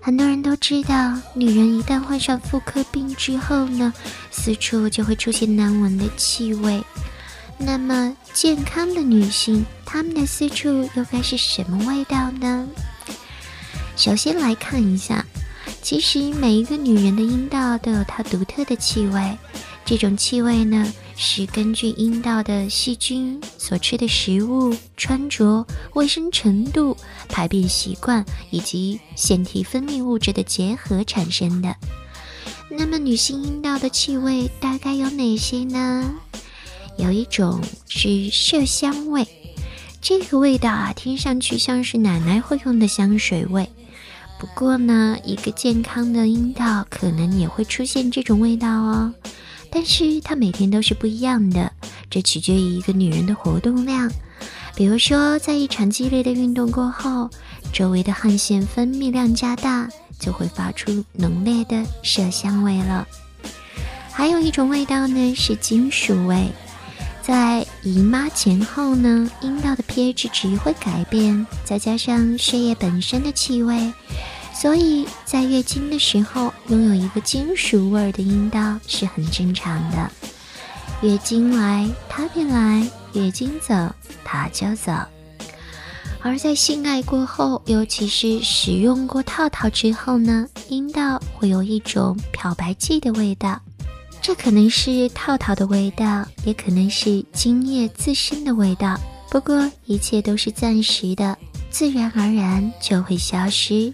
很多人都知道，女人一旦患上妇科病之后呢，四处就会出现难闻的气味。那么，健康的女性，她们的私处又该是什么味道呢？首先来看一下，其实每一个女人的阴道都有它独特的气味，这种气味呢。是根据阴道的细菌、所吃的食物、穿着、卫生程度、排便习惯以及腺体分泌物质的结合产生的。那么，女性阴道的气味大概有哪些呢？有一种是麝香味，这个味道啊，听上去像是奶奶会用的香水味。不过呢，一个健康的阴道可能也会出现这种味道哦。但是它每天都是不一样的，这取决于一个女人的活动量。比如说，在一场激烈的运动过后，周围的汗腺分泌量加大，就会发出浓烈的麝香味了。还有一种味道呢，是金属味。在姨妈前后呢，阴道的 pH 值会改变，再加上血液本身的气味。所以在月经的时候，拥有一个金属味的阴道是很正常的。月经来，它便来；月经走，它就走。而在性爱过后，尤其是使用过套套之后呢，阴道会有一种漂白剂的味道。这可能是套套的味道，也可能是精液自身的味道。不过一切都是暂时的，自然而然就会消失。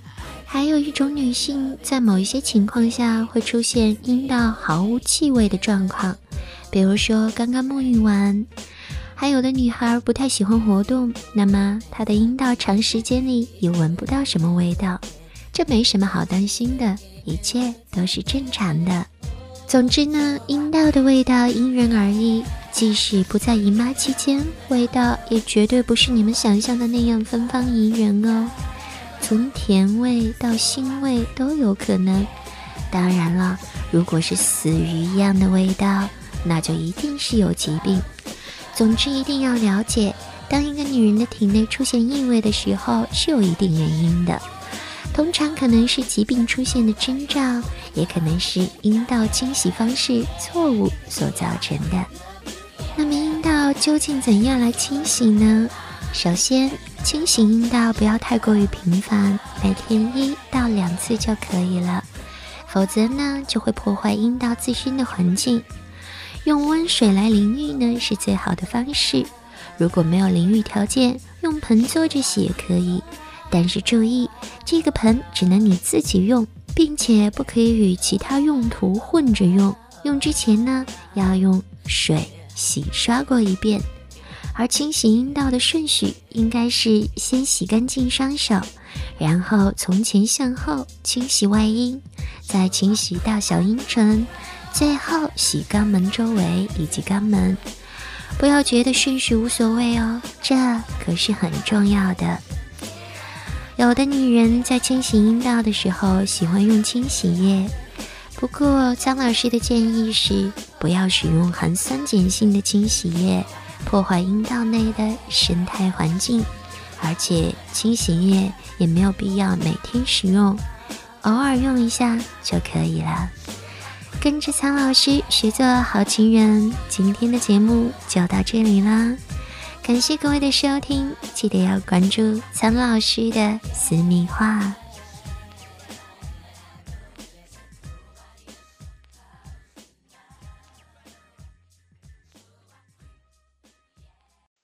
还有一种女性在某一些情况下会出现阴道毫无气味的状况，比如说刚刚沐浴完。还有的女孩不太喜欢活动，那么她的阴道长时间里也闻不到什么味道，这没什么好担心的，一切都是正常的。总之呢，阴道的味道因人而异，即使不在姨妈期间，味道也绝对不是你们想象的那样芬芳宜人哦。从甜味到腥味都有可能。当然了，如果是死鱼一样的味道，那就一定是有疾病。总之，一定要了解，当一个女人的体内出现异味的时候，是有一定原因的。通常可能是疾病出现的征兆，也可能是阴道清洗方式错误所造成的。那么，阴道究竟怎样来清洗呢？首先，清洗阴道不要太过于频繁，每天一到两次就可以了。否则呢，就会破坏阴道自身的环境。用温水来淋浴呢，是最好的方式。如果没有淋浴条件，用盆坐着洗也可以。但是注意，这个盆只能你自己用，并且不可以与其他用途混着用。用之前呢，要用水洗刷过一遍。而清洗阴道的顺序应该是先洗干净双手，然后从前向后清洗外阴，再清洗到小阴唇，最后洗肛门周围以及肛门。不要觉得顺序无所谓哦，这可是很重要的。有的女人在清洗阴道的时候喜欢用清洗液，不过张老师的建议是不要使用含酸碱性的清洗液。破坏阴道内的生态环境，而且清洗液也没有必要每天使用，偶尔用一下就可以了。跟着苍老师学做好情人，今天的节目就到这里啦，感谢各位的收听，记得要关注苍老师的私密话。